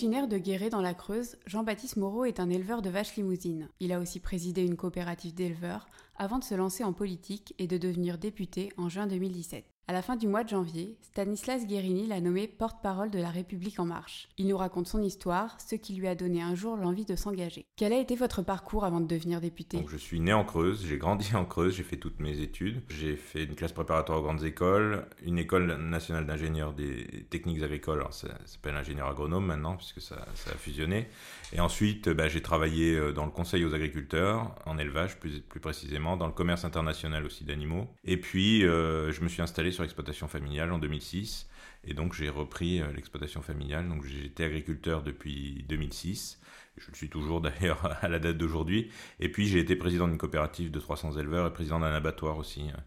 Originaire de Guéret dans la Creuse, Jean-Baptiste Moreau est un éleveur de vaches limousines. Il a aussi présidé une coopérative d'éleveurs avant de se lancer en politique et de devenir député en juin 2017. À la fin du mois de janvier, Stanislas Guérini l'a nommé porte-parole de la République en marche. Il nous raconte son histoire, ce qui lui a donné un jour l'envie de s'engager. Quel a été votre parcours avant de devenir député? Je suis né en Creuse, j'ai grandi en Creuse, j'ai fait toutes mes études. J'ai fait une classe préparatoire aux grandes écoles, une école nationale d'ingénieurs des techniques agricoles, alors ça, s'appelle ingénieur agronome maintenant puisque ça, a fusionné. Et ensuite, bah, j'ai travaillé euh, dans le conseil aux agriculteurs, en élevage plus, précisément, dans le commerce international aussi d'animaux. Et puis, euh, je me suis installé sur l'exploitation familiale en 2006. Et donc j'ai repris euh, l'exploitation familiale. Donc j'étais agriculteur depuis 2006. Je le suis toujours d'ailleurs à la date d'aujourd'hui. Et puis j'ai été président d'une coopérative de 300 éleveurs et président d'un abattoir aussi euh,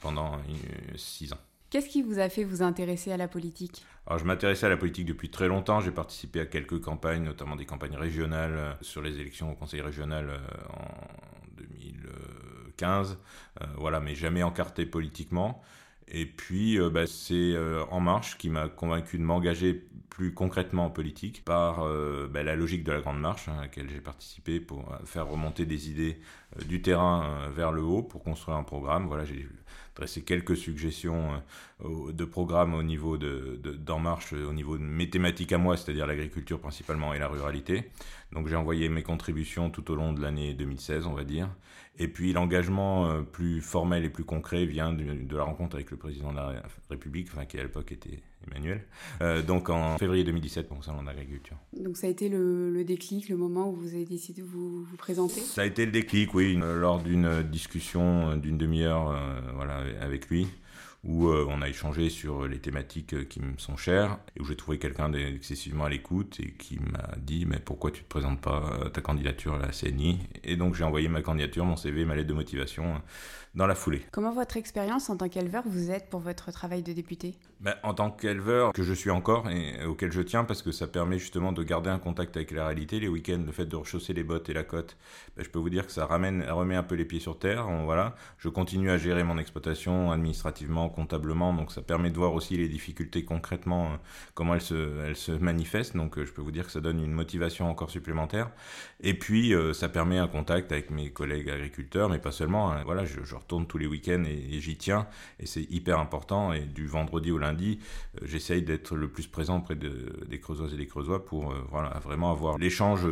pendant 6 ans. Qu'est-ce qui vous a fait vous intéresser à la politique? Alors, je m'intéressais à la politique depuis très longtemps. J'ai participé à quelques campagnes, notamment des campagnes régionales euh, sur les élections au Conseil régional en 2015. voilà, mais jamais encarté politiquement. Et puis, euh, bah, c'est euh, En Marche qui m'a convaincu de m'engager plus concrètement en politique par euh, bah, la logique de la Grande Marche hein, à laquelle j'ai participé pour faire remonter des idées du terrain vers le haut pour construire un programme. Voilà, dressé quelques suggestions de programmes au niveau de, d'En Marche, au niveau de mes thématiques à moi, c'est-à-dire l'agriculture principalement et la ruralité. Donc j'ai envoyé mes contributions tout au long de l'année 2016, on va dire. Et puis l'engagement plus formel et plus concret vient de la rencontre avec le président de la République, enfin, qui à l'époque était Emmanuel, euh, donc en février 2017 pour le salon d'agriculture. Donc ça a été le, déclic, le moment où vous avez décidé de vous, vous présenter? Ça a été le déclic, oui, lors d'une discussion d'une demi-heure euh, voilà, avec lui où euh, on a échangé sur les thématiques euh, qui me sont chères et où j'ai trouvé quelqu'un d'excessivement à l'écoute et qui m'a dit mais pourquoi tu te présentes pas euh, ta candidature à la CNI et donc j'ai envoyé ma candidature, mon CV, ma lettre de motivation dans la foulée. Comment votre expérience en tant qu'éleveur vous aide pour votre travail de député? Ben, En tant qu'éleveur, que je suis encore et auquel je tiens parce que ça permet justement de garder un contact avec la réalité. Les week-ends, le fait de rechausser les bottes et la côte, ben, je peux vous dire que ça ramène, remet un peu les pieds sur terre. voilà. Je continue à gérer mon exploitation administrativement, comptablement, donc ça permet de voir aussi les difficultés concrètement, euh, comment elles se, manifestent. Donc euh, je peux vous dire que ça donne une motivation encore supplémentaire. Et puis euh, ça permet un contact avec mes collègues agriculteurs, mais pas seulement. Hein. Voilà, je, je tourne tous les week-ends et, j'y tiens. Et c'est hyper important. Et du vendredi au lundi, j'essaye d'être le plus présent auprès de, des Creusoises et des Creusois pour voilà, vraiment avoir l'échange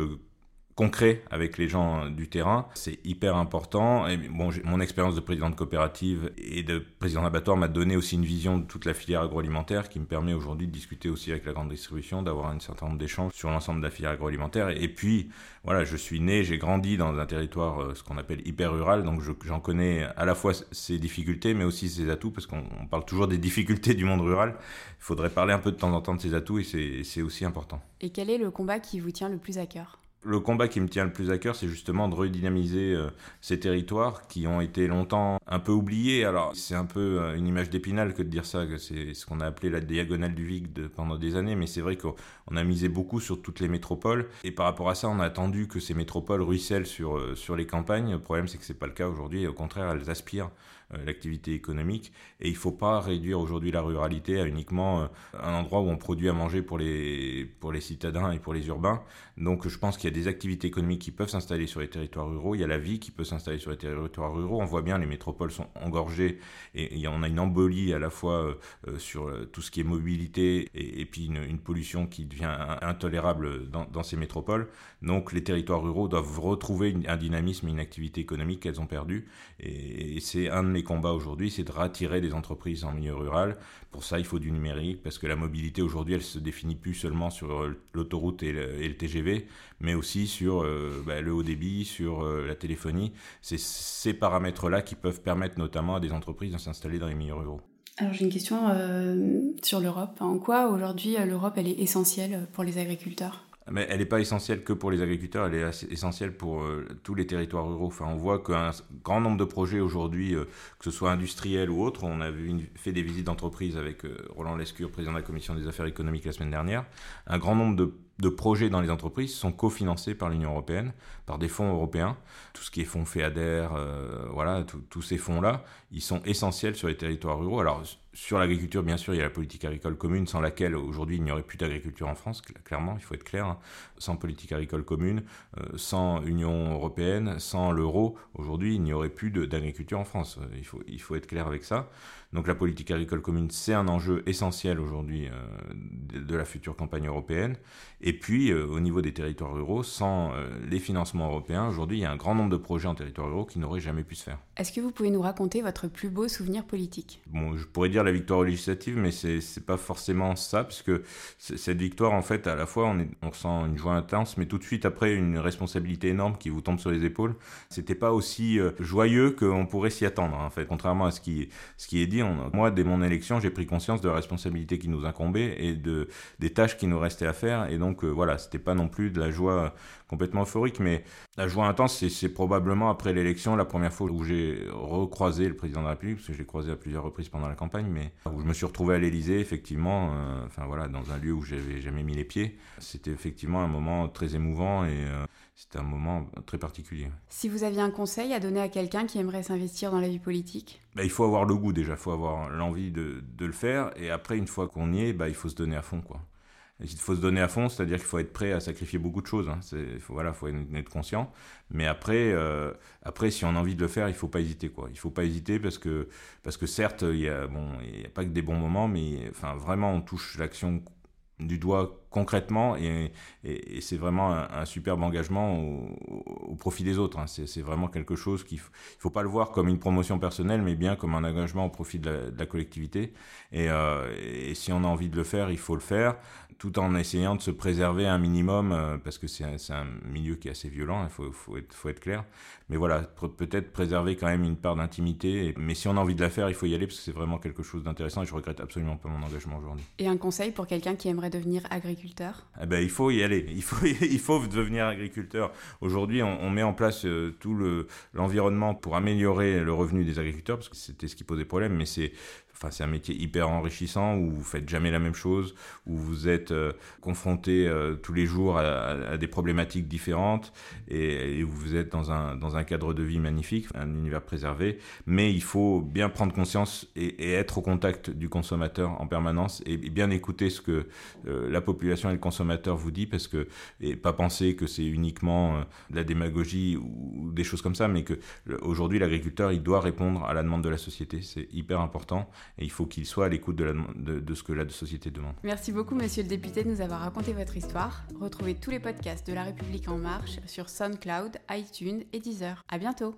concret avec les gens du terrain. C'est hyper important. Et bon, mon expérience de président de coopérative et de président d'abattoir m'a donné aussi une vision de toute la filière agroalimentaire qui me permet aujourd'hui de discuter aussi avec la grande distribution, d'avoir un certain nombre d'échanges sur l'ensemble de la filière agroalimentaire. Et puis, voilà, je suis né, j'ai grandi dans un territoire, euh, ce qu'on appelle hyper rural, donc j'en connais à la fois ses difficultés, mais aussi ses atouts, parce qu'on parle toujours des difficultés du monde rural. Il faudrait parler un peu de temps en temps de ses atouts et c'est aussi important. Et quel est le combat qui vous tient le plus à cœur? Le combat qui me tient le plus à cœur, c'est justement de redynamiser euh, ces territoires qui ont été longtemps un peu oubliés. Alors, c'est un peu euh, une image d'épinal que de dire ça, que c'est ce qu'on a appelé la diagonale du Vic pendant des années, mais c'est vrai qu'on a misé beaucoup sur toutes les métropoles, et par rapport à ça, on a attendu que ces métropoles ruissellent sur, euh, sur les campagnes. Le problème, c'est que c'est pas le cas aujourd'hui, au contraire, elles aspirent l'activité économique, et il faut pas réduire aujourd'hui la ruralité à uniquement un endroit où on produit à manger pour les, pour les citadins et pour les urbains. Donc, je pense qu'il y a des activités économiques qui peuvent s'installer sur les territoires ruraux, il y a la vie qui peut s'installer sur les territoires ruraux. On voit bien les métropoles sont engorgées et, on a une embolie à la fois euh, euh, sur euh, tout ce qui est mobilité et, puis une, pollution qui devient intolérable dans, ces métropoles. Donc les territoires ruraux doivent retrouver un dynamisme, une activité économique qu'elles ont perdue. Et, c'est un mes combats aujourd'hui, c'est de rattirer des entreprises en milieu rural. Pour ça, il faut du numérique parce que la mobilité aujourd'hui, elle se définit plus seulement sur l'autoroute et le TGV, mais aussi sur euh, bah, le haut débit, sur euh, la téléphonie. C'est ces paramètres-là qui peuvent permettre notamment à des entreprises de s'installer dans les milieux ruraux. Alors j'ai une question euh, sur l'Europe. En quoi aujourd'hui l'Europe elle est essentielle pour les agriculteurs? Mais elle n'est pas essentielle que pour les agriculteurs, elle est essentielle pour tous les territoires ruraux. Enfin, on voit qu'un grand nombre de projets aujourd'hui, que ce soit industriels ou autres, on a fait des visites d'entreprise avec Roland Lescure, président de la commission des affaires économiques la semaine dernière, un grand nombre de projets dans les entreprises sont cofinancés par l'Union européenne, par des fonds européens. Tout ce qui est fonds FEADER, euh, voilà, tous ces fonds-là, ils sont essentiels sur les territoires ruraux. Alors, sur l'agriculture, bien sûr, il y a la politique agricole commune, sans laquelle aujourd'hui il n'y aurait plus d'agriculture en France, clairement, il faut être clair. Hein. Sans politique agricole commune, euh, sans Union européenne, sans l'euro, aujourd'hui il n'y aurait plus d'agriculture en France. Il faut, il faut être clair avec ça. Donc la politique agricole commune, c'est un enjeu essentiel aujourd'hui euh, de, la future campagne européenne. Et puis, euh, au niveau des territoires ruraux, sans euh, les financements européens, aujourd'hui, il y a un grand nombre de projets en territoires ruraux qui n'auraient jamais pu se faire. Est-ce que vous pouvez nous raconter votre plus beau souvenir politique? Bon, je pourrais dire la victoire législative, mais c'est pas forcément ça, puisque cette victoire, en fait, à la fois, on, sent une joie intense, mais tout de suite après, une responsabilité énorme qui vous tombe sur les épaules. C'était pas aussi joyeux qu'on pourrait s'y attendre, en fait, contrairement à ce qui, est dit moi, dès mon élection, j'ai pris conscience de la responsabilité qui nous incombait et de, des tâches qui nous restaient à faire. Et donc, voilà, voilà, c'était pas non plus de la joie complètement euphorique, mais la joie intense, c'est probablement après l'élection, la première fois où j'ai recroisé le président de la République, parce que je l'ai croisé à plusieurs reprises pendant la campagne, mais où je me suis retrouvé à l'Élysée, effectivement, euh, enfin voilà, dans un lieu où j'avais jamais mis les pieds. C'était effectivement un moment très émouvant et euh, c'était un moment très particulier. Si vous aviez un conseil à donner à quelqu'un qui aimerait s'investir dans la vie politique? Bah, Il faut avoir le goût déjà, il faut avoir l'envie de, de, le faire, et après, une fois qu'on y est, bah, il faut se donner à fond, quoi. Il faut se donner à fond, c'est-à-dire qu'il faut être prêt à sacrifier beaucoup de choses. Hein. Faut, voilà, faut être conscient. Mais après, euh, après, si on a envie de le faire, il faut pas hésiter, quoi. Il faut pas hésiter parce que, parce que certes, il y a, bon, il y a pas que des bons moments, mais enfin, vraiment, on touche l'action du doigt concrètement et, c'est vraiment un, superbe engagement au, profit des autres. Hein. C'est vraiment quelque chose qu'il ne faut pas le voir comme une promotion personnelle, mais bien comme un engagement au profit de la, collectivité. Et, euh, et, si on a envie de le faire, il faut le faire tout en essayant de se préserver un minimum, euh, parce que c'est un, milieu qui est assez violent, il faut, faut, être, faut, être, clair. Mais voilà, peut-être préserver quand même une part d'intimité. Mais si on a envie de la faire, il faut y aller, parce que c'est vraiment quelque chose d'intéressant et je regrette absolument pas mon engagement aujourd'hui. Et un conseil pour quelqu'un qui aimerait devenir agriculteur? Eh ben, Il faut y aller, il faut, il faut devenir agriculteur. Aujourd'hui, on, met en place euh, tout l'environnement pour améliorer le revenu des agriculteurs, parce que c'était ce qui posait problème, mais c'est Enfin, un métier hyper enrichissant où vous faites jamais la même chose, où vous êtes euh, confronté euh, tous les jours à, des problématiques différentes et, vous êtes dans un, dans un cadre de vie magnifique, un univers préservé. Mais il faut bien prendre conscience et, être au contact du consommateur en permanence et, bien écouter ce que euh, la population et le consommateur vous dit parce que et pas penser que c'est uniquement de la démagogie ou, des choses comme ça, mais que aujourd'hui l'agriculteur il doit répondre à la demande de la société. C'est hyper important et il faut qu'il soit à l'écoute de, de, ce que la société demande. Merci beaucoup, monsieur le député, de nous avoir raconté votre histoire. Retrouvez tous les podcasts de La République En Marche sur SoundCloud, iTunes et Deezer. À bientôt!